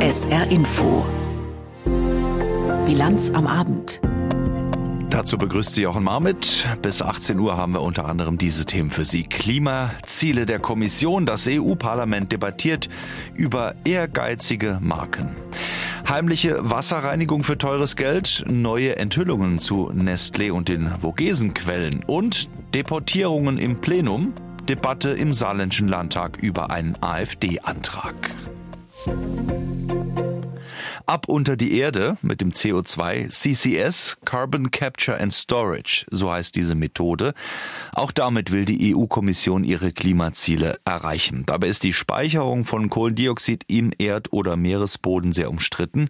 SR Info. Bilanz am Abend. Dazu begrüßt Sie Jochen Marmit. Bis 18 Uhr haben wir unter anderem diese Themen für Sie. Klimaziele der Kommission. Das EU-Parlament debattiert über ehrgeizige Marken. Heimliche Wasserreinigung für teures Geld, neue Enthüllungen zu Nestlé und den Vogesenquellen und Deportierungen im Plenum, Debatte im Saarländischen Landtag über einen AfD-Antrag. Thank you. Ab unter die Erde mit dem CO2 CCS, Carbon Capture and Storage, so heißt diese Methode. Auch damit will die EU-Kommission ihre Klimaziele erreichen. Dabei ist die Speicherung von Kohlendioxid im Erd- oder Meeresboden sehr umstritten.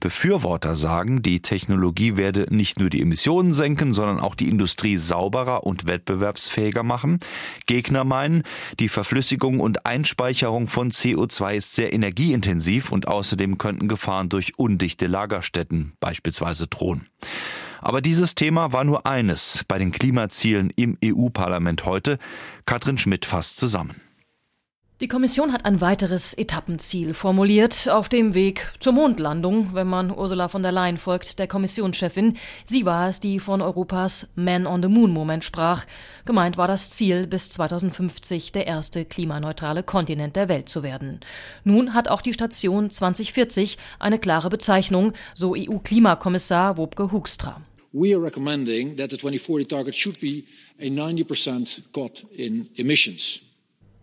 Befürworter sagen, die Technologie werde nicht nur die Emissionen senken, sondern auch die Industrie sauberer und wettbewerbsfähiger machen. Gegner meinen, die Verflüssigung und Einspeicherung von CO2 ist sehr energieintensiv und außerdem könnten Gefahren durch undichte Lagerstätten beispielsweise drohen. Aber dieses Thema war nur eines bei den Klimazielen im EU-Parlament heute. Katrin Schmidt fasst zusammen. Die Kommission hat ein weiteres Etappenziel formuliert auf dem Weg zur Mondlandung, wenn man Ursula von der Leyen folgt, der Kommissionschefin. Sie war es, die von Europas Man on the Moon Moment sprach. Gemeint war das Ziel, bis 2050 der erste klimaneutrale Kontinent der Welt zu werden. Nun hat auch die Station 2040 eine klare Bezeichnung, so EU-Klimakommissar Wopke Hoekstra. We are recommending that the 2040 target should be a 90% cut in emissions.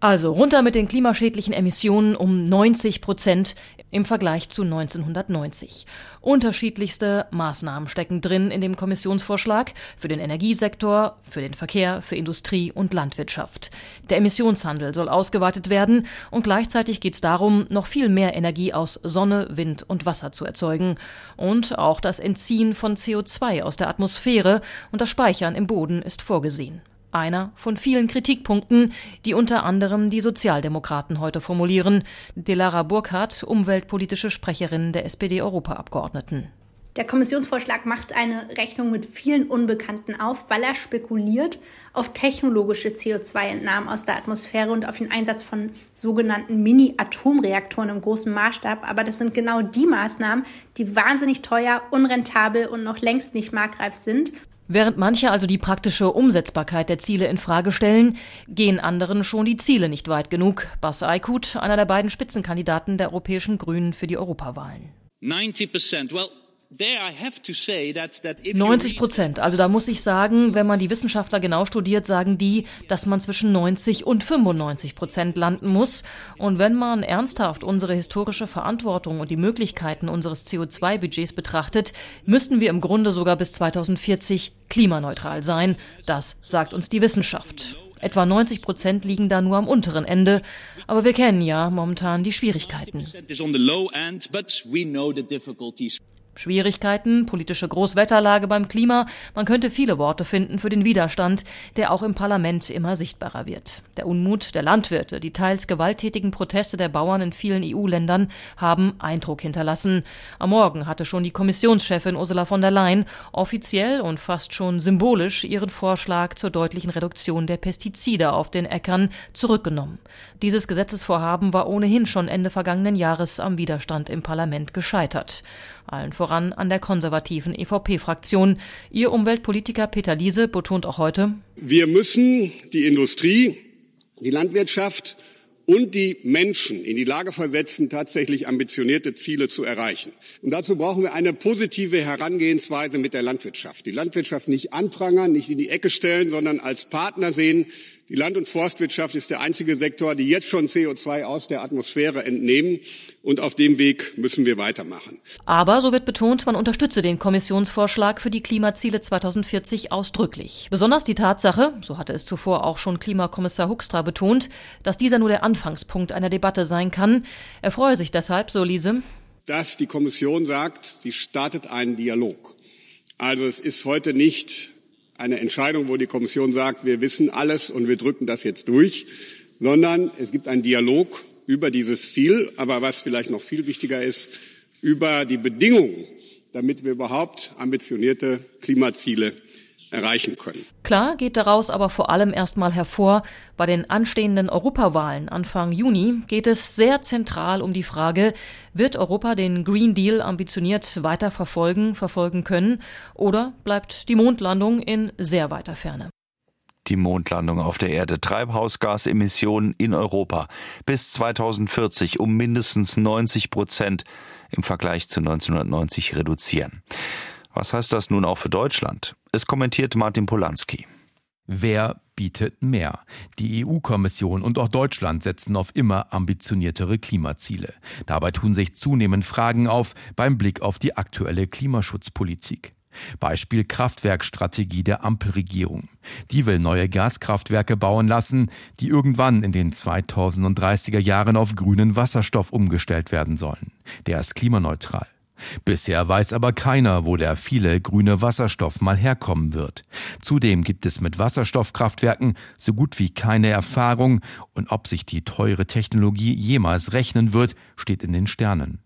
Also runter mit den klimaschädlichen Emissionen um 90 Prozent im Vergleich zu 1990. Unterschiedlichste Maßnahmen stecken drin in dem Kommissionsvorschlag für den Energiesektor, für den Verkehr, für Industrie und Landwirtschaft. Der Emissionshandel soll ausgeweitet werden und gleichzeitig geht es darum, noch viel mehr Energie aus Sonne, Wind und Wasser zu erzeugen. Und auch das Entziehen von CO2 aus der Atmosphäre und das Speichern im Boden ist vorgesehen. Einer von vielen Kritikpunkten, die unter anderem die Sozialdemokraten heute formulieren. Delara Burkhardt, umweltpolitische Sprecherin der SPD-Europaabgeordneten. Der Kommissionsvorschlag macht eine Rechnung mit vielen Unbekannten auf, weil er spekuliert auf technologische CO2-Entnahmen aus der Atmosphäre und auf den Einsatz von sogenannten Mini-Atomreaktoren im großen Maßstab. Aber das sind genau die Maßnahmen, die wahnsinnig teuer, unrentabel und noch längst nicht marktreif sind. Während manche also die praktische Umsetzbarkeit der Ziele in Frage stellen, gehen anderen schon die Ziele nicht weit genug. Bas Aykut, einer der beiden Spitzenkandidaten der europäischen Grünen für die Europawahlen. 90 well, 90 Prozent. Also da muss ich sagen, wenn man die Wissenschaftler genau studiert, sagen die, dass man zwischen 90 und 95 Prozent landen muss. Und wenn man ernsthaft unsere historische Verantwortung und die Möglichkeiten unseres CO2-Budgets betrachtet, müssten wir im Grunde sogar bis 2040 klimaneutral sein. Das sagt uns die Wissenschaft. Etwa 90 Prozent liegen da nur am unteren Ende. Aber wir kennen ja momentan die Schwierigkeiten. Schwierigkeiten, politische Großwetterlage beim Klima, man könnte viele Worte finden für den Widerstand, der auch im Parlament immer sichtbarer wird. Der Unmut der Landwirte, die teils gewalttätigen Proteste der Bauern in vielen EU-Ländern haben Eindruck hinterlassen. Am Morgen hatte schon die Kommissionschefin Ursula von der Leyen offiziell und fast schon symbolisch ihren Vorschlag zur deutlichen Reduktion der Pestizide auf den Äckern zurückgenommen. Dieses Gesetzesvorhaben war ohnehin schon Ende vergangenen Jahres am Widerstand im Parlament gescheitert allen voran an der konservativen EVP-Fraktion. Ihr Umweltpolitiker Peter Liese betont auch heute, wir müssen die Industrie, die Landwirtschaft und die Menschen in die Lage versetzen, tatsächlich ambitionierte Ziele zu erreichen. Und dazu brauchen wir eine positive Herangehensweise mit der Landwirtschaft. Die Landwirtschaft nicht anprangern, nicht in die Ecke stellen, sondern als Partner sehen, die Land- und Forstwirtschaft ist der einzige Sektor, die jetzt schon CO2 aus der Atmosphäre entnehmen. Und auf dem Weg müssen wir weitermachen. Aber, so wird betont, man unterstütze den Kommissionsvorschlag für die Klimaziele 2040 ausdrücklich. Besonders die Tatsache, so hatte es zuvor auch schon Klimakommissar Huckstra betont, dass dieser nur der Anfangspunkt einer Debatte sein kann. Er freue sich deshalb, so Liese, dass die Kommission sagt, sie startet einen Dialog. Also es ist heute nicht eine Entscheidung, wo die Kommission sagt, wir wissen alles und wir drücken das jetzt durch, sondern es gibt einen Dialog über dieses Ziel, aber was vielleicht noch viel wichtiger ist, über die Bedingungen, damit wir überhaupt ambitionierte Klimaziele erreichen können. Klar geht daraus aber vor allem erstmal hervor, bei den anstehenden Europawahlen Anfang Juni geht es sehr zentral um die Frage, wird Europa den Green Deal ambitioniert weiter verfolgen, verfolgen können oder bleibt die Mondlandung in sehr weiter Ferne? die Mondlandung auf der Erde. Treibhausgasemissionen in Europa bis 2040 um mindestens 90 Prozent im Vergleich zu 1990 reduzieren. Was heißt das nun auch für Deutschland? Es kommentiert Martin Polanski. Wer bietet mehr? Die EU-Kommission und auch Deutschland setzen auf immer ambitioniertere Klimaziele. Dabei tun sich zunehmend Fragen auf beim Blick auf die aktuelle Klimaschutzpolitik. Beispiel Kraftwerkstrategie der Ampelregierung. Die will neue Gaskraftwerke bauen lassen, die irgendwann in den 2030er Jahren auf grünen Wasserstoff umgestellt werden sollen. Der ist klimaneutral. Bisher weiß aber keiner, wo der viele grüne Wasserstoff mal herkommen wird. Zudem gibt es mit Wasserstoffkraftwerken so gut wie keine Erfahrung und ob sich die teure Technologie jemals rechnen wird, steht in den Sternen.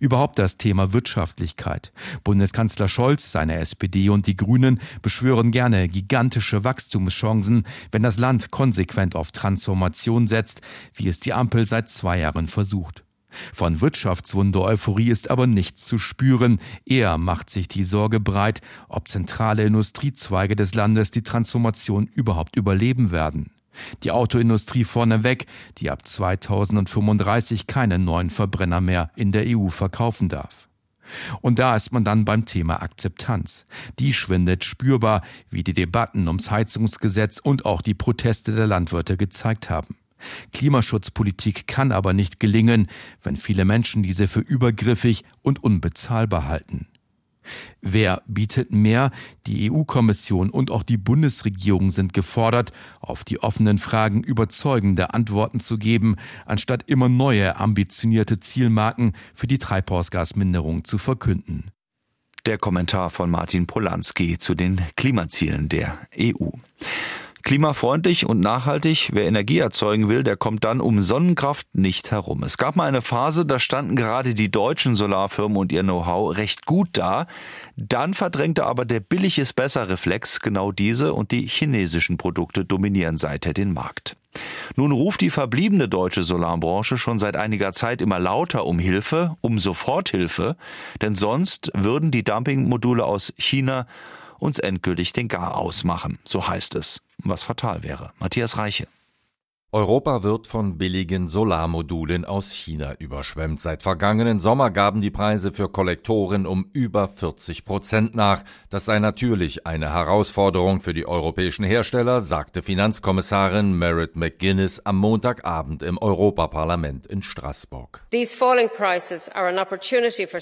Überhaupt das Thema Wirtschaftlichkeit. Bundeskanzler Scholz, seine SPD und die Grünen beschwören gerne gigantische Wachstumschancen, wenn das Land konsequent auf Transformation setzt, wie es die Ampel seit zwei Jahren versucht. Von Wirtschaftswunder-Euphorie ist aber nichts zu spüren. Eher macht sich die Sorge breit, ob zentrale Industriezweige des Landes die Transformation überhaupt überleben werden. Die Autoindustrie vorneweg, die ab 2035 keine neuen Verbrenner mehr in der EU verkaufen darf. Und da ist man dann beim Thema Akzeptanz. Die schwindet spürbar, wie die Debatten ums Heizungsgesetz und auch die Proteste der Landwirte gezeigt haben. Klimaschutzpolitik kann aber nicht gelingen, wenn viele Menschen diese für übergriffig und unbezahlbar halten. Wer bietet mehr? Die EU-Kommission und auch die Bundesregierung sind gefordert, auf die offenen Fragen überzeugende Antworten zu geben, anstatt immer neue ambitionierte Zielmarken für die Treibhausgasminderung zu verkünden. Der Kommentar von Martin Polanski zu den Klimazielen der EU. Klimafreundlich und nachhaltig, wer Energie erzeugen will, der kommt dann um Sonnenkraft nicht herum. Es gab mal eine Phase, da standen gerade die deutschen Solarfirmen und ihr Know-how recht gut da. Dann verdrängte aber der billig ist besser Reflex genau diese und die chinesischen Produkte dominieren seither den Markt. Nun ruft die verbliebene deutsche Solarbranche schon seit einiger Zeit immer lauter um Hilfe, um Soforthilfe, denn sonst würden die Dumpingmodule aus China uns endgültig den Garaus machen, so heißt es was fatal wäre. Matthias Reiche. Europa wird von billigen Solarmodulen aus China überschwemmt. Seit vergangenen Sommer gaben die Preise für Kollektoren um über 40 Prozent nach. Das sei natürlich eine Herausforderung für die europäischen Hersteller, sagte Finanzkommissarin Merit McGuinness am Montagabend im Europaparlament in Straßburg.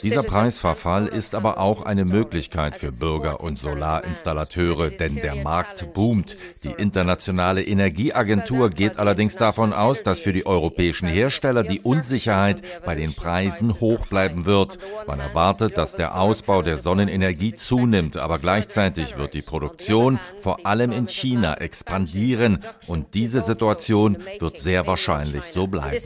Dieser Preisverfall ist aber auch eine Möglichkeit für Bürger und Solarinstallateure, denn der Markt boomt. Die internationale Energieagentur geht allerdings allerdings davon aus, dass für die europäischen Hersteller die Unsicherheit bei den Preisen hoch bleiben wird. Man erwartet, dass der Ausbau der Sonnenenergie zunimmt, aber gleichzeitig wird die Produktion vor allem in China expandieren und diese Situation wird sehr wahrscheinlich so bleiben.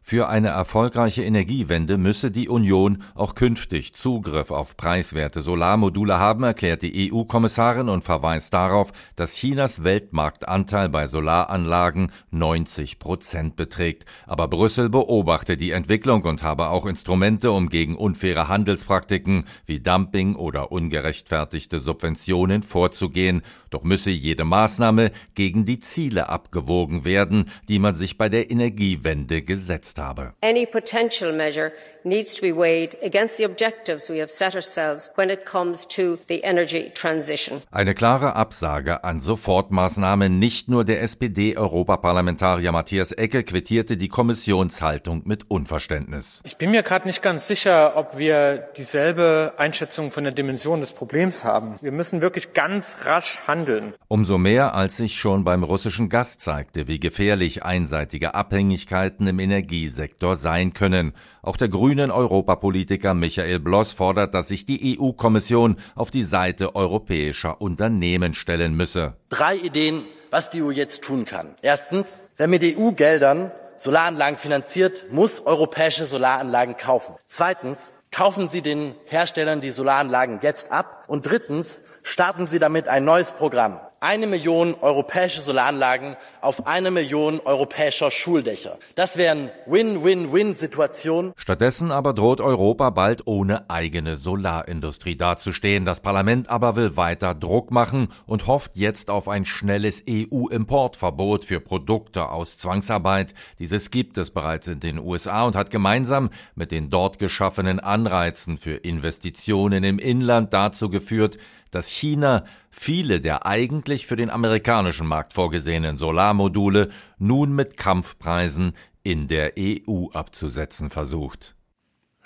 Für eine erfolgreiche Energiewende müsse die Union auch künftig Zugriff auf preiswerte Solarmodule haben, erklärt die EU-Kommissarin und verweist darauf, dass Chinas Weltmarktanteil bei Solaranlagen Solaranlagen 90 Prozent beträgt. Aber Brüssel beobachte die Entwicklung und habe auch Instrumente, um gegen unfaire Handelspraktiken wie Dumping oder ungerechtfertigte Subventionen vorzugehen. Doch müsse jede Maßnahme gegen die Ziele abgewogen werden, die man sich bei der Energiewende gesetzt habe. Any potential measure needs to be weighed against the objectives we have set ourselves when it comes to the energy transition. Eine klare Absage an Sofortmaßnahmen nicht nur der SPD-Europaparlamentarier Matthias Ecke quittierte die Kommissionshaltung mit Unverständnis. Ich bin mir gerade nicht ganz sicher, ob wir dieselbe Einschätzung von der Dimension des Problems haben. Wir müssen wirklich ganz rasch handeln. Umso mehr, als sich schon beim russischen Gas zeigte, wie gefährlich einseitige Abhängigkeiten im Energiesektor sein können. Auch der grünen Europapolitiker Michael Bloss fordert, dass sich die EU-Kommission auf die Seite europäischer Unternehmen stellen müsse. Drei Ideen, was die EU jetzt tun kann. Erstens, wer mit EU-Geldern Solaranlagen finanziert, muss europäische Solaranlagen kaufen. Zweitens, Kaufen Sie den Herstellern die Solaranlagen jetzt ab. Und drittens, starten Sie damit ein neues Programm eine Million europäische Solaranlagen auf eine Million europäischer Schuldächer. Das wären Win-Win-Win-Situationen. Stattdessen aber droht Europa bald ohne eigene Solarindustrie dazustehen. Das Parlament aber will weiter Druck machen und hofft jetzt auf ein schnelles EU-Importverbot für Produkte aus Zwangsarbeit. Dieses gibt es bereits in den USA und hat gemeinsam mit den dort geschaffenen Anreizen für Investitionen im Inland dazu geführt, dass China viele der eigentlich für den amerikanischen Markt vorgesehenen Solarmodule nun mit Kampfpreisen in der EU abzusetzen versucht.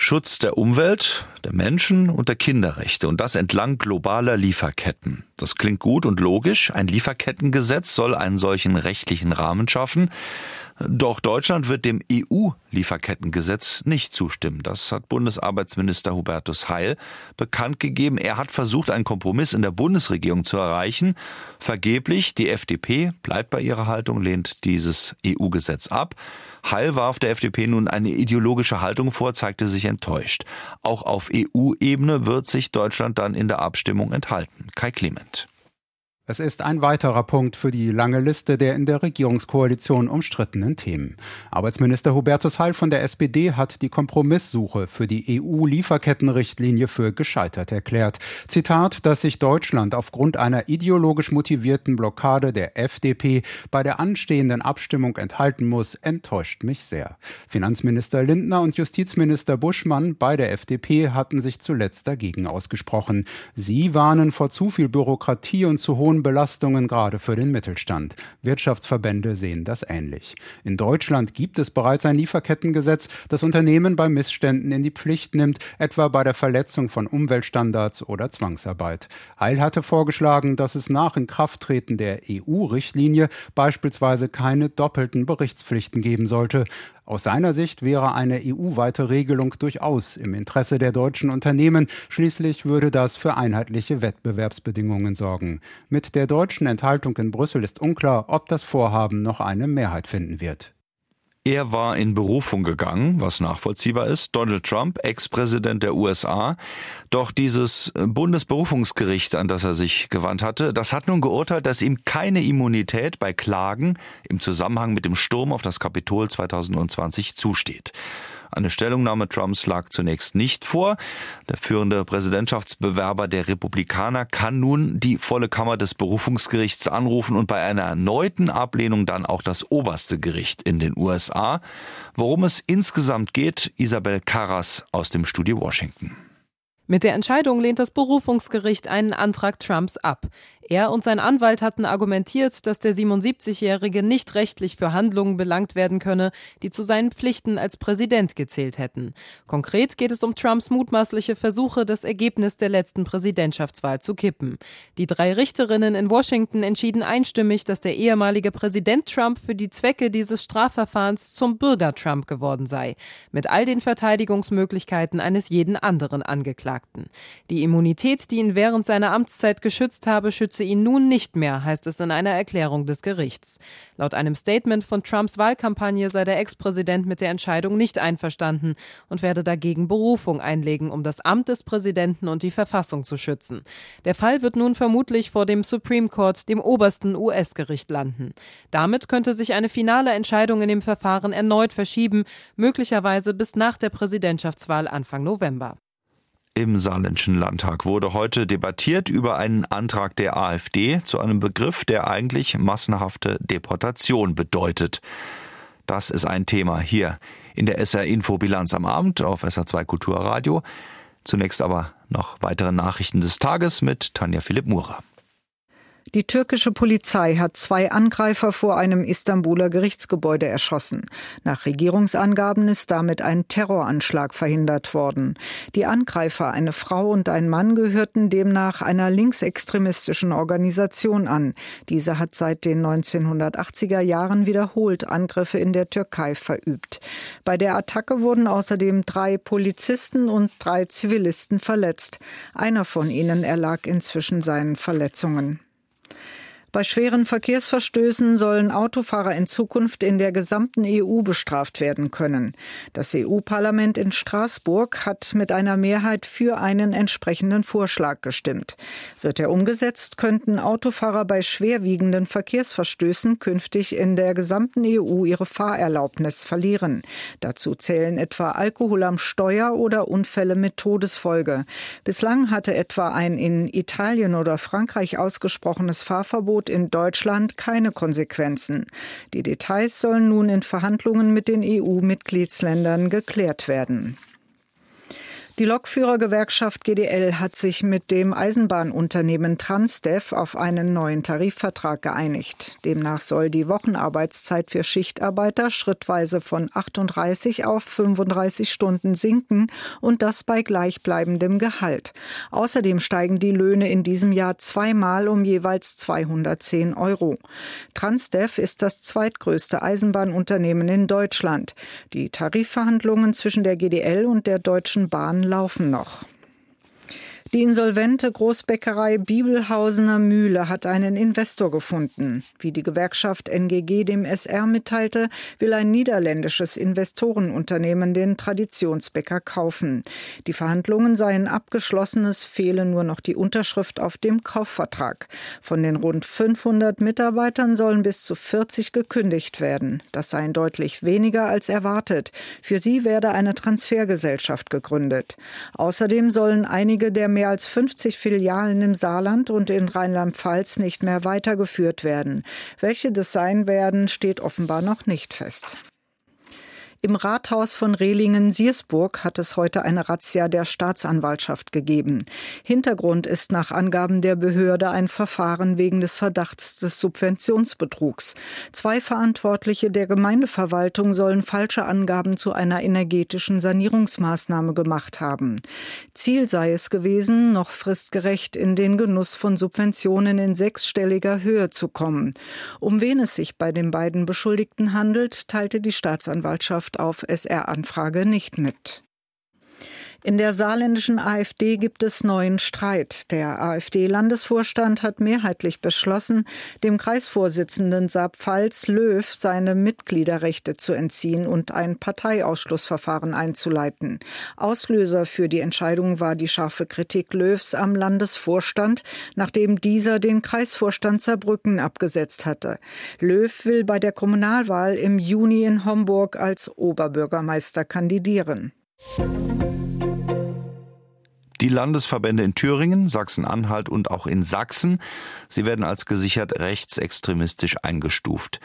Schutz der Umwelt, der Menschen und der Kinderrechte und das entlang globaler Lieferketten. Das klingt gut und logisch. Ein Lieferkettengesetz soll einen solchen rechtlichen Rahmen schaffen. Doch Deutschland wird dem EU-Lieferkettengesetz nicht zustimmen. Das hat Bundesarbeitsminister Hubertus Heil bekannt gegeben. Er hat versucht, einen Kompromiss in der Bundesregierung zu erreichen. Vergeblich, die FDP bleibt bei ihrer Haltung, lehnt dieses EU-Gesetz ab. Heil warf der FDP nun eine ideologische Haltung vor, zeigte sich enttäuscht. Auch auf EU-Ebene wird sich Deutschland dann in der Abstimmung enthalten. Kai Clement. Es ist ein weiterer Punkt für die lange Liste der in der Regierungskoalition umstrittenen Themen. Arbeitsminister Hubertus Heil von der SPD hat die Kompromisssuche für die EU-Lieferkettenrichtlinie für gescheitert erklärt. Zitat, dass sich Deutschland aufgrund einer ideologisch motivierten Blockade der FDP bei der anstehenden Abstimmung enthalten muss, enttäuscht mich sehr. Finanzminister Lindner und Justizminister Buschmann bei der FDP hatten sich zuletzt dagegen ausgesprochen. Sie warnen vor zu viel Bürokratie und zu hohen hohen Belastungen gerade für den Mittelstand. Wirtschaftsverbände sehen das ähnlich. In Deutschland gibt es bereits ein Lieferkettengesetz, das Unternehmen bei Missständen in die Pflicht nimmt, etwa bei der Verletzung von Umweltstandards oder Zwangsarbeit. Heil hatte vorgeschlagen, dass es nach Inkrafttreten der EU-Richtlinie beispielsweise keine doppelten Berichtspflichten geben sollte. Aus seiner Sicht wäre eine EU-weite Regelung durchaus im Interesse der deutschen Unternehmen. Schließlich würde das für einheitliche Wettbewerbsbedingungen sorgen. Mit der deutschen Enthaltung in Brüssel ist unklar, ob das Vorhaben noch eine Mehrheit finden wird. Er war in Berufung gegangen, was nachvollziehbar ist. Donald Trump, Ex-Präsident der USA. Doch dieses Bundesberufungsgericht, an das er sich gewandt hatte, das hat nun geurteilt, dass ihm keine Immunität bei Klagen im Zusammenhang mit dem Sturm auf das Kapitol 2020 zusteht. Eine Stellungnahme Trumps lag zunächst nicht vor. Der führende Präsidentschaftsbewerber der Republikaner kann nun die volle Kammer des Berufungsgerichts anrufen und bei einer erneuten Ablehnung dann auch das oberste Gericht in den USA. Worum es insgesamt geht, Isabel Carras aus dem Studio Washington. Mit der Entscheidung lehnt das Berufungsgericht einen Antrag Trumps ab. Er und sein Anwalt hatten argumentiert, dass der 77-Jährige nicht rechtlich für Handlungen belangt werden könne, die zu seinen Pflichten als Präsident gezählt hätten. Konkret geht es um Trumps mutmaßliche Versuche, das Ergebnis der letzten Präsidentschaftswahl zu kippen. Die drei Richterinnen in Washington entschieden einstimmig, dass der ehemalige Präsident Trump für die Zwecke dieses Strafverfahrens zum Bürger Trump geworden sei, mit all den Verteidigungsmöglichkeiten eines jeden anderen Angeklagten. Die Immunität, die ihn während seiner Amtszeit geschützt habe, schütze ihn nun nicht mehr, heißt es in einer Erklärung des Gerichts. Laut einem Statement von Trumps Wahlkampagne sei der Ex-Präsident mit der Entscheidung nicht einverstanden und werde dagegen Berufung einlegen, um das Amt des Präsidenten und die Verfassung zu schützen. Der Fall wird nun vermutlich vor dem Supreme Court, dem obersten US-Gericht, landen. Damit könnte sich eine finale Entscheidung in dem Verfahren erneut verschieben, möglicherweise bis nach der Präsidentschaftswahl Anfang November. Im Saarländischen Landtag wurde heute debattiert über einen Antrag der AfD zu einem Begriff, der eigentlich massenhafte Deportation bedeutet. Das ist ein Thema hier in der SR Info Bilanz am Abend auf SR2 Kulturradio. Zunächst aber noch weitere Nachrichten des Tages mit Tanja Philipp Murer. Die türkische Polizei hat zwei Angreifer vor einem Istanbuler Gerichtsgebäude erschossen. Nach Regierungsangaben ist damit ein Terroranschlag verhindert worden. Die Angreifer, eine Frau und ein Mann, gehörten demnach einer linksextremistischen Organisation an. Diese hat seit den 1980er Jahren wiederholt Angriffe in der Türkei verübt. Bei der Attacke wurden außerdem drei Polizisten und drei Zivilisten verletzt. Einer von ihnen erlag inzwischen seinen Verletzungen. Bei schweren Verkehrsverstößen sollen Autofahrer in Zukunft in der gesamten EU bestraft werden können. Das EU-Parlament in Straßburg hat mit einer Mehrheit für einen entsprechenden Vorschlag gestimmt. Wird er umgesetzt, könnten Autofahrer bei schwerwiegenden Verkehrsverstößen künftig in der gesamten EU ihre Fahrerlaubnis verlieren. Dazu zählen etwa Alkohol am Steuer oder Unfälle mit Todesfolge. Bislang hatte etwa ein in Italien oder Frankreich ausgesprochenes Fahrverbot Verbot in Deutschland keine Konsequenzen. Die Details sollen nun in Verhandlungen mit den EU-Mitgliedsländern geklärt werden. Die Lokführergewerkschaft GDL hat sich mit dem Eisenbahnunternehmen Transdev auf einen neuen Tarifvertrag geeinigt. Demnach soll die Wochenarbeitszeit für Schichtarbeiter schrittweise von 38 auf 35 Stunden sinken und das bei gleichbleibendem Gehalt. Außerdem steigen die Löhne in diesem Jahr zweimal um jeweils 210 Euro. Transdev ist das zweitgrößte Eisenbahnunternehmen in Deutschland. Die Tarifverhandlungen zwischen der GDL und der Deutschen Bahn laufen noch. Die insolvente Großbäckerei Bibelhausener Mühle hat einen Investor gefunden. Wie die Gewerkschaft NGG dem SR mitteilte, will ein niederländisches Investorenunternehmen den Traditionsbäcker kaufen. Die Verhandlungen seien abgeschlossen, es fehle nur noch die Unterschrift auf dem Kaufvertrag. Von den rund 500 Mitarbeitern sollen bis zu 40 gekündigt werden. Das seien deutlich weniger als erwartet. Für sie werde eine Transfergesellschaft gegründet. Außerdem sollen einige der mehr mehr als 50 Filialen im Saarland und in Rheinland-Pfalz nicht mehr weitergeführt werden. Welche das sein werden, steht offenbar noch nicht fest. Im Rathaus von Rehlingen-Siersburg hat es heute eine Razzia der Staatsanwaltschaft gegeben. Hintergrund ist nach Angaben der Behörde ein Verfahren wegen des Verdachts des Subventionsbetrugs. Zwei Verantwortliche der Gemeindeverwaltung sollen falsche Angaben zu einer energetischen Sanierungsmaßnahme gemacht haben. Ziel sei es gewesen, noch fristgerecht in den Genuss von Subventionen in sechsstelliger Höhe zu kommen. Um wen es sich bei den beiden Beschuldigten handelt, teilte die Staatsanwaltschaft auf SR-Anfrage nicht mit. In der saarländischen AfD gibt es neuen Streit. Der AfD-Landesvorstand hat mehrheitlich beschlossen, dem Kreisvorsitzenden Saab-Pfalz Löw seine Mitgliederrechte zu entziehen und ein Parteiausschlussverfahren einzuleiten. Auslöser für die Entscheidung war die scharfe Kritik Löws am Landesvorstand, nachdem dieser den Kreisvorstand Saarbrücken abgesetzt hatte. Löw will bei der Kommunalwahl im Juni in Homburg als Oberbürgermeister kandidieren. Die Landesverbände in Thüringen, Sachsen-Anhalt und auch in Sachsen, sie werden als gesichert rechtsextremistisch eingestuft.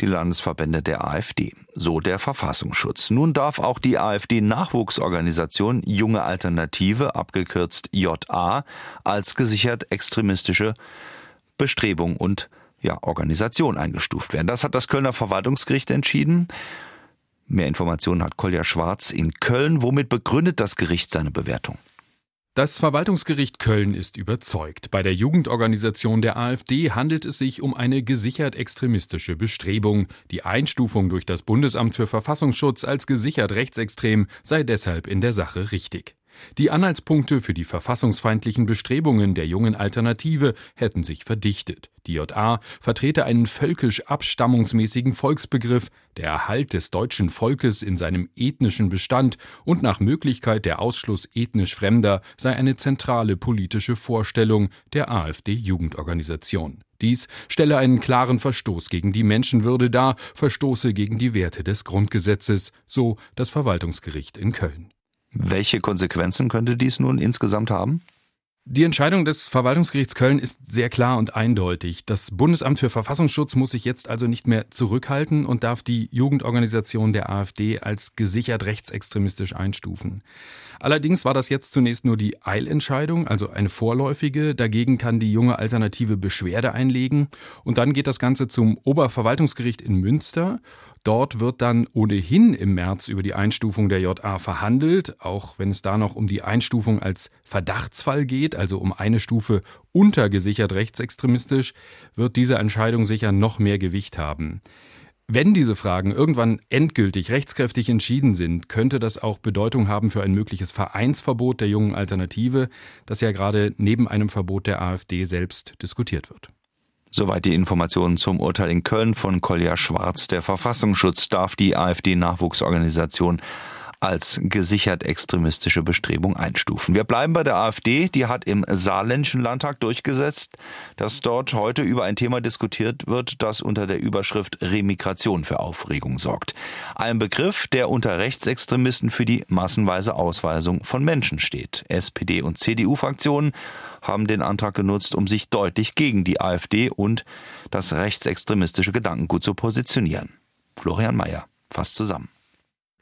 Die Landesverbände der AfD, so der Verfassungsschutz. Nun darf auch die AfD-Nachwuchsorganisation Junge Alternative, abgekürzt JA, als gesichert extremistische Bestrebung und ja, Organisation eingestuft werden. Das hat das Kölner Verwaltungsgericht entschieden. Mehr Informationen hat Kolja Schwarz in Köln. Womit begründet das Gericht seine Bewertung? Das Verwaltungsgericht Köln ist überzeugt. Bei der Jugendorganisation der AfD handelt es sich um eine gesichert extremistische Bestrebung. Die Einstufung durch das Bundesamt für Verfassungsschutz als gesichert rechtsextrem sei deshalb in der Sache richtig. Die Anhaltspunkte für die verfassungsfeindlichen Bestrebungen der jungen Alternative hätten sich verdichtet. Die JA vertrete einen völkisch-abstammungsmäßigen Volksbegriff, der Erhalt des deutschen Volkes in seinem ethnischen Bestand und nach Möglichkeit der Ausschluss ethnisch Fremder sei eine zentrale politische Vorstellung der AfD-Jugendorganisation. Dies stelle einen klaren Verstoß gegen die Menschenwürde dar, verstoße gegen die Werte des Grundgesetzes, so das Verwaltungsgericht in Köln. Welche Konsequenzen könnte dies nun insgesamt haben? Die Entscheidung des Verwaltungsgerichts Köln ist sehr klar und eindeutig. Das Bundesamt für Verfassungsschutz muss sich jetzt also nicht mehr zurückhalten und darf die Jugendorganisation der AfD als gesichert rechtsextremistisch einstufen. Allerdings war das jetzt zunächst nur die Eilentscheidung, also eine vorläufige. Dagegen kann die junge Alternative Beschwerde einlegen und dann geht das Ganze zum Oberverwaltungsgericht in Münster Dort wird dann ohnehin im März über die Einstufung der JA verhandelt, auch wenn es da noch um die Einstufung als Verdachtsfall geht, also um eine Stufe untergesichert rechtsextremistisch, wird diese Entscheidung sicher noch mehr Gewicht haben. Wenn diese Fragen irgendwann endgültig rechtskräftig entschieden sind, könnte das auch Bedeutung haben für ein mögliches Vereinsverbot der jungen Alternative, das ja gerade neben einem Verbot der AfD selbst diskutiert wird. Soweit die Informationen zum Urteil in Köln von Kolja Schwarz. Der Verfassungsschutz darf die AfD-Nachwuchsorganisation als gesichert extremistische Bestrebung einstufen. Wir bleiben bei der AfD. Die hat im Saarländischen Landtag durchgesetzt, dass dort heute über ein Thema diskutiert wird, das unter der Überschrift Remigration für Aufregung sorgt. Ein Begriff, der unter Rechtsextremisten für die massenweise Ausweisung von Menschen steht. SPD und CDU-Fraktionen haben den Antrag genutzt, um sich deutlich gegen die AfD und das rechtsextremistische Gedankengut zu positionieren. Florian Mayer fasst zusammen.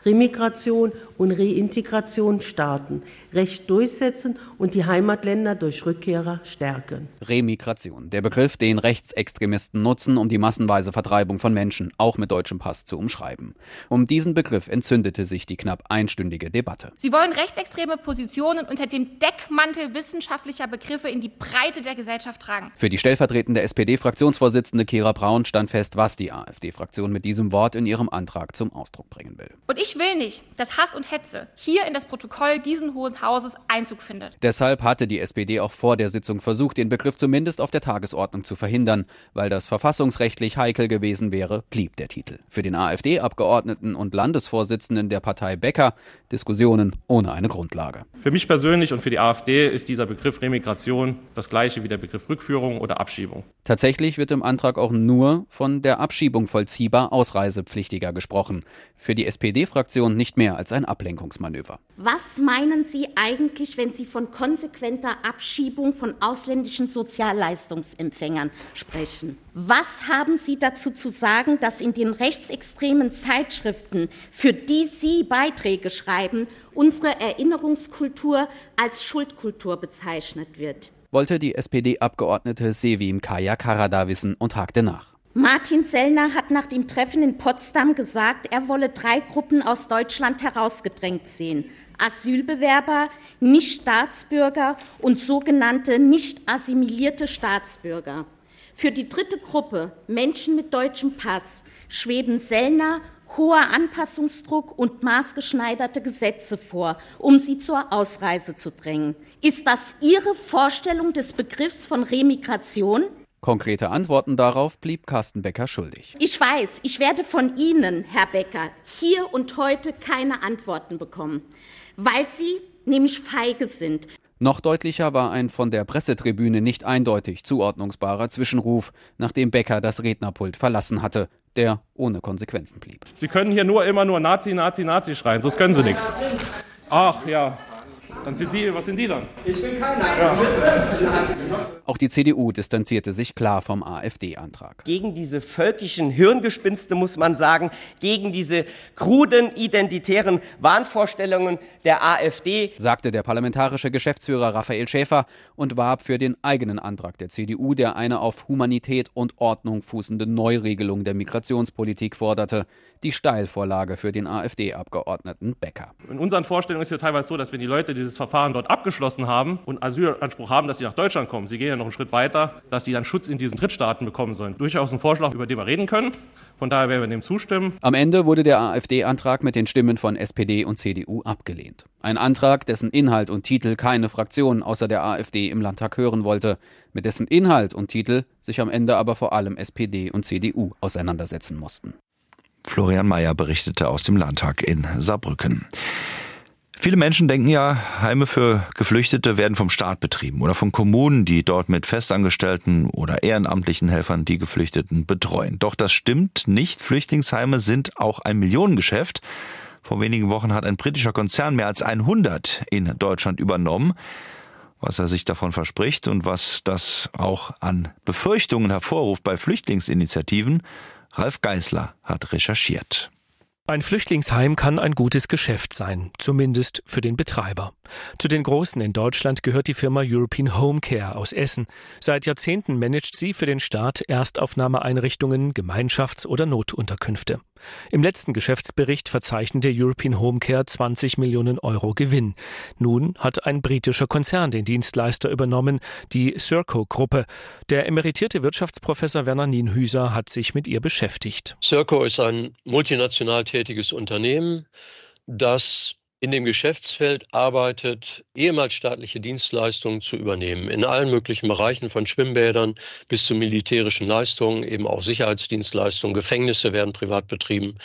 Remigration und Reintegration starten, Recht durchsetzen und die Heimatländer durch Rückkehrer stärken. Remigration, der Begriff, den Rechtsextremisten nutzen, um die massenweise Vertreibung von Menschen, auch mit deutschem Pass, zu umschreiben. Um diesen Begriff entzündete sich die knapp einstündige Debatte. Sie wollen rechtsextreme Positionen unter dem Deckmantel wissenschaftlicher Begriffe in die Breite der Gesellschaft tragen. Für die stellvertretende SPD-Fraktionsvorsitzende Kira Braun stand fest, was die AfD-Fraktion mit diesem Wort in ihrem Antrag zum Ausdruck bringen will. Und ich will nicht, dass Hass und Hetze hier in das Protokoll diesen Hohen Hauses Einzug findet. Deshalb hatte die SPD auch vor der Sitzung versucht, den Begriff zumindest auf der Tagesordnung zu verhindern. Weil das verfassungsrechtlich heikel gewesen wäre, blieb der Titel. Für den AfD-Abgeordneten und Landesvorsitzenden der Partei Becker Diskussionen ohne eine Grundlage. Für mich persönlich und für die AfD ist dieser Begriff Remigration das gleiche wie der Begriff Rückführung oder Abschiebung. Tatsächlich wird im Antrag auch nur von der Abschiebung vollziehbar Ausreisepflichtiger gesprochen. Für die SPD-Fraktion nicht mehr als ein Ablenkungsmanöver. Was meinen Sie eigentlich, wenn Sie von konsequenter Abschiebung von ausländischen Sozialleistungsempfängern sprechen? Was haben Sie dazu zu sagen, dass in den rechtsextremen Zeitschriften, für die Sie Beiträge schreiben, unsere Erinnerungskultur als Schuldkultur bezeichnet wird? Wollte die SPD-Abgeordnete Sevim Kaya Karada wissen und hakte nach. Martin Sellner hat nach dem Treffen in Potsdam gesagt, er wolle drei Gruppen aus Deutschland herausgedrängt sehen. Asylbewerber, Nichtstaatsbürger und sogenannte nicht assimilierte Staatsbürger. Für die dritte Gruppe, Menschen mit deutschem Pass, schweben Sellner hoher Anpassungsdruck und maßgeschneiderte Gesetze vor, um sie zur Ausreise zu drängen. Ist das Ihre Vorstellung des Begriffs von Remigration? Konkrete Antworten darauf blieb Carsten Becker schuldig. Ich weiß, ich werde von Ihnen, Herr Becker, hier und heute keine Antworten bekommen, weil Sie nämlich feige sind. Noch deutlicher war ein von der Pressetribüne nicht eindeutig zuordnungsbarer Zwischenruf, nachdem Becker das Rednerpult verlassen hatte, der ohne Konsequenzen blieb. Sie können hier nur immer nur Nazi, Nazi, Nazi schreien, sonst können Sie nichts. Ach ja, dann sind Sie, was sind die dann? Ich bin keiner. Ja. Auch die CDU distanzierte sich klar vom AfD-Antrag. Gegen diese völkischen Hirngespinste muss man sagen, gegen diese kruden identitären Wahnvorstellungen der AfD, sagte der parlamentarische Geschäftsführer Raphael Schäfer und warb für den eigenen Antrag der CDU, der eine auf Humanität und Ordnung fußende Neuregelung der Migrationspolitik forderte, die Steilvorlage für den AfD-Abgeordneten Becker. In unseren Vorstellungen ist es ja teilweise so, dass wenn die Leute dieses Verfahren dort abgeschlossen haben und Asylanspruch haben, dass sie nach Deutschland kommen, sie gehen ja noch einen Schritt weiter, dass sie dann Schutz in diesen Drittstaaten bekommen sollen. Durchaus ein Vorschlag, über den wir reden können. Von daher werden wir dem zustimmen. Am Ende wurde der AfD-Antrag mit den Stimmen von SPD und CDU abgelehnt. Ein Antrag, dessen Inhalt und Titel keine Fraktion außer der AfD im Landtag hören wollte, mit dessen Inhalt und Titel sich am Ende aber vor allem SPD und CDU auseinandersetzen mussten. Florian Mayer berichtete aus dem Landtag in Saarbrücken. Viele Menschen denken ja, Heime für Geflüchtete werden vom Staat betrieben oder von Kommunen, die dort mit Festangestellten oder ehrenamtlichen Helfern die Geflüchteten betreuen. Doch das stimmt nicht. Flüchtlingsheime sind auch ein Millionengeschäft. Vor wenigen Wochen hat ein britischer Konzern mehr als 100 in Deutschland übernommen. Was er sich davon verspricht und was das auch an Befürchtungen hervorruft bei Flüchtlingsinitiativen, Ralf Geißler hat recherchiert. Ein Flüchtlingsheim kann ein gutes Geschäft sein, zumindest für den Betreiber. Zu den großen in Deutschland gehört die Firma European Home Care aus Essen. Seit Jahrzehnten managt sie für den Staat Erstaufnahmeeinrichtungen, Gemeinschafts- oder Notunterkünfte. Im letzten Geschäftsbericht verzeichnete European Home Care 20 Millionen Euro Gewinn. Nun hat ein britischer Konzern den Dienstleister übernommen, die Serco-Gruppe. Der emeritierte Wirtschaftsprofessor Werner Nienhüser hat sich mit ihr beschäftigt. Serco ist ein multinational tätiges Unternehmen, das in dem Geschäftsfeld arbeitet, ehemals staatliche Dienstleistungen zu übernehmen, in allen möglichen Bereichen von Schwimmbädern bis zu militärischen Leistungen, eben auch Sicherheitsdienstleistungen, Gefängnisse werden privat betrieben.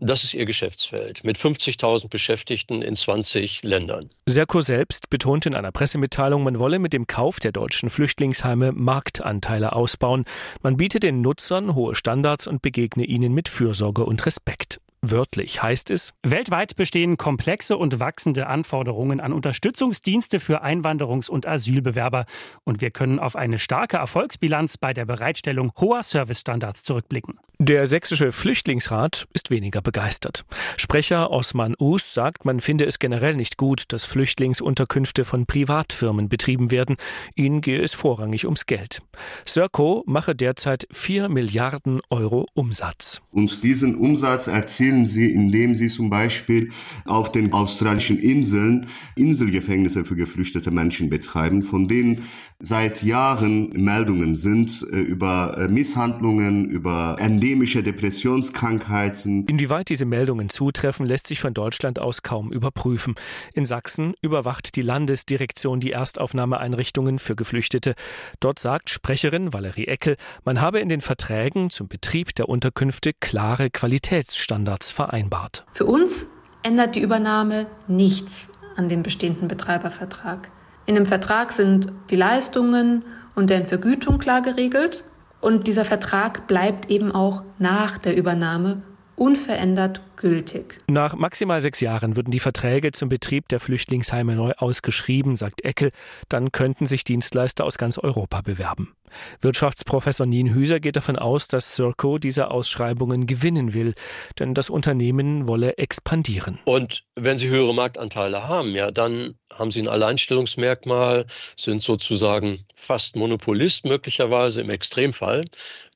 Das ist ihr Geschäftsfeld mit 50.000 Beschäftigten in 20 Ländern. Serko selbst betont in einer Pressemitteilung, man wolle mit dem Kauf der deutschen Flüchtlingsheime Marktanteile ausbauen. Man biete den Nutzern hohe Standards und begegne ihnen mit Fürsorge und Respekt. Wörtlich heißt es, weltweit bestehen komplexe und wachsende Anforderungen an Unterstützungsdienste für Einwanderungs- und Asylbewerber und wir können auf eine starke Erfolgsbilanz bei der Bereitstellung hoher Servicestandards zurückblicken. Der sächsische Flüchtlingsrat ist weniger begeistert. Sprecher Osman Us sagt, man finde es generell nicht gut, dass Flüchtlingsunterkünfte von Privatfirmen betrieben werden. Ihnen gehe es vorrangig ums Geld. Serco mache derzeit 4 Milliarden Euro Umsatz. Und diesen Umsatz erzielen sie, indem sie zum Beispiel auf den australischen Inseln Inselgefängnisse für geflüchtete Menschen betreiben, von denen seit Jahren Meldungen sind äh, über äh, Misshandlungen, über endemische Depressionskrankheiten. Inwieweit diese Meldungen zutreffen, lässt sich von Deutschland aus kaum überprüfen. In Sachsen überwacht die Landesdirektion die Erstaufnahmeeinrichtungen für Geflüchtete. Dort sagt Sprecherin Valerie Eckel, man habe in den Verträgen zum Betrieb der Unterkünfte klare Qualitätsstandards vereinbart. Für uns ändert die Übernahme nichts an dem bestehenden Betreibervertrag. In dem Vertrag sind die Leistungen und deren Vergütung klar geregelt. Und dieser Vertrag bleibt eben auch nach der Übernahme unverändert gültig. Nach maximal sechs Jahren würden die Verträge zum Betrieb der Flüchtlingsheime neu ausgeschrieben, sagt Eckel. Dann könnten sich Dienstleister aus ganz Europa bewerben. Wirtschaftsprofessor Nien Hüser geht davon aus, dass Circo diese Ausschreibungen gewinnen will, denn das Unternehmen wolle expandieren. Und wenn Sie höhere Marktanteile haben, ja, dann haben Sie ein Alleinstellungsmerkmal, sind sozusagen fast Monopolist möglicherweise im Extremfall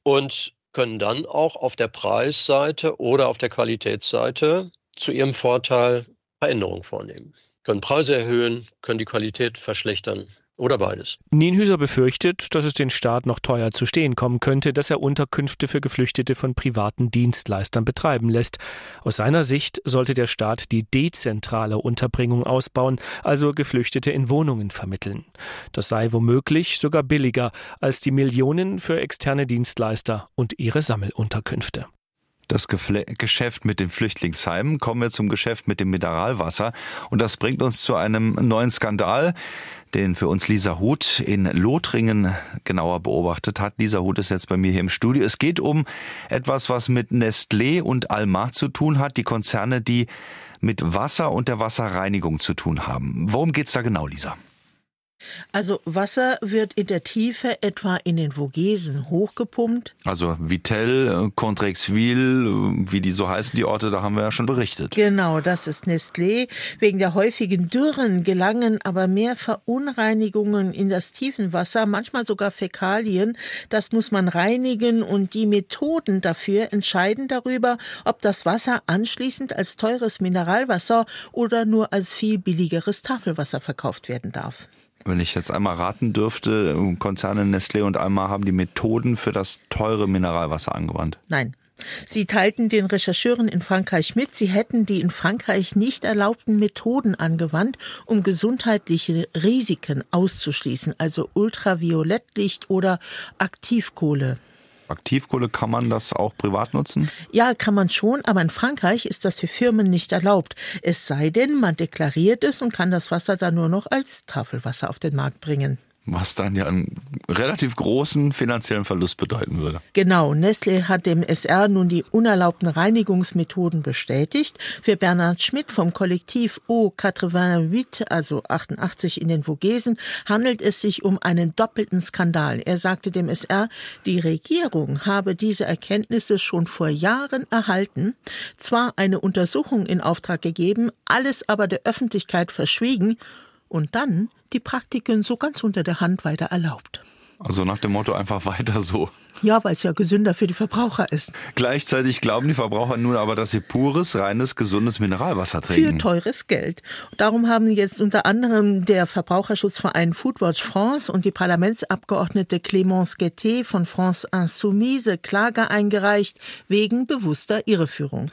und können dann auch auf der Preisseite oder auf der Qualitätsseite zu ihrem Vorteil Veränderungen vornehmen. Können Preise erhöhen, können die Qualität verschlechtern oder beides. Nienhüser befürchtet, dass es den Staat noch teuer zu stehen kommen könnte, dass er Unterkünfte für Geflüchtete von privaten Dienstleistern betreiben lässt. Aus seiner Sicht sollte der Staat die dezentrale Unterbringung ausbauen, also Geflüchtete in Wohnungen vermitteln. Das sei womöglich sogar billiger als die Millionen für externe Dienstleister und ihre Sammelunterkünfte. Das Gefle Geschäft mit den Flüchtlingsheimen. Kommen wir zum Geschäft mit dem Mineralwasser. Und das bringt uns zu einem neuen Skandal, den für uns Lisa Huth in Lothringen genauer beobachtet hat. Lisa Huth ist jetzt bei mir hier im Studio. Es geht um etwas, was mit Nestlé und Almar zu tun hat, die Konzerne, die mit Wasser und der Wasserreinigung zu tun haben. Worum geht's da genau, Lisa? Also Wasser wird in der Tiefe etwa in den Vogesen hochgepumpt. Also Vittel, Contrexville, wie die so heißen, die Orte, da haben wir ja schon berichtet. Genau, das ist Nestlé. Wegen der häufigen Dürren gelangen aber mehr Verunreinigungen in das Tiefenwasser, manchmal sogar Fäkalien. Das muss man reinigen und die Methoden dafür entscheiden darüber, ob das Wasser anschließend als teures Mineralwasser oder nur als viel billigeres Tafelwasser verkauft werden darf. Wenn ich jetzt einmal raten dürfte, Konzerne Nestlé und Alma haben die Methoden für das teure Mineralwasser angewandt. Nein. Sie teilten den Rechercheuren in Frankreich mit, sie hätten die in Frankreich nicht erlaubten Methoden angewandt, um gesundheitliche Risiken auszuschließen, also Ultraviolettlicht oder Aktivkohle. Aktivkohle kann man das auch privat nutzen? Ja, kann man schon, aber in Frankreich ist das für Firmen nicht erlaubt. Es sei denn, man deklariert es und kann das Wasser dann nur noch als Tafelwasser auf den Markt bringen was dann ja einen relativ großen finanziellen Verlust bedeuten würde. Genau, Nestle hat dem SR nun die unerlaubten Reinigungsmethoden bestätigt. Für Bernhard Schmidt vom Kollektiv O88, also 88 in den Vogesen, handelt es sich um einen doppelten Skandal. Er sagte dem SR, die Regierung habe diese Erkenntnisse schon vor Jahren erhalten, zwar eine Untersuchung in Auftrag gegeben, alles aber der Öffentlichkeit verschwiegen und dann die Praktiken so ganz unter der Hand weiter erlaubt. Also nach dem Motto einfach weiter so. Ja, weil es ja gesünder für die Verbraucher ist. Gleichzeitig glauben die Verbraucher nun aber, dass sie pures, reines, gesundes Mineralwasser trinken. Für teures Geld. Darum haben jetzt unter anderem der Verbraucherschutzverein Foodwatch France und die Parlamentsabgeordnete Clémence Guettet von France Insoumise Klage eingereicht wegen bewusster Irreführung.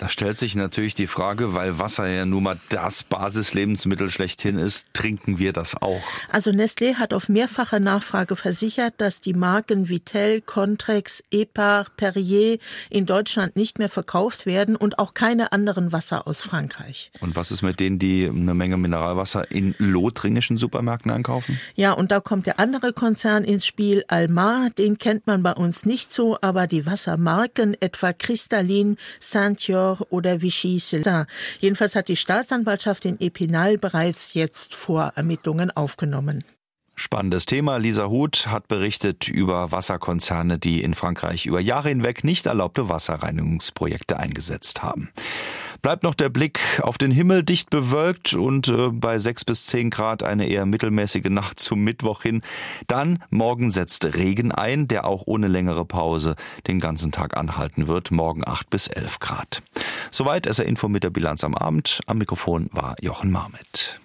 Da stellt sich natürlich die Frage, weil Wasser ja nun mal das Basislebensmittel schlechthin ist, trinken wir das auch? Also Nestlé hat auf mehrfache Nachfrage versichert, dass die Marken Vitell, Contrex, Epar, Perrier in Deutschland nicht mehr verkauft werden und auch keine anderen Wasser aus Frankreich. Und was ist mit denen, die eine Menge Mineralwasser in lothringischen Supermärkten einkaufen? Ja, und da kommt der andere Konzern ins Spiel, Almar. Den kennt man bei uns nicht so, aber die Wassermarken, etwa Kristallin, Saint-Yor, oder Vichy Siltin. Jedenfalls hat die Staatsanwaltschaft in Epinal bereits jetzt Vorermittlungen aufgenommen. Spannendes Thema. Lisa Huth hat berichtet über Wasserkonzerne, die in Frankreich über Jahre hinweg nicht erlaubte Wasserreinigungsprojekte eingesetzt haben. Bleibt noch der Blick auf den Himmel dicht bewölkt und äh, bei 6 bis 10 Grad eine eher mittelmäßige Nacht zum Mittwoch hin. Dann morgen setzt Regen ein, der auch ohne längere Pause den ganzen Tag anhalten wird. Morgen 8 bis 11 Grad. Soweit SR Info mit der Bilanz am Abend. Am Mikrofon war Jochen Marmit.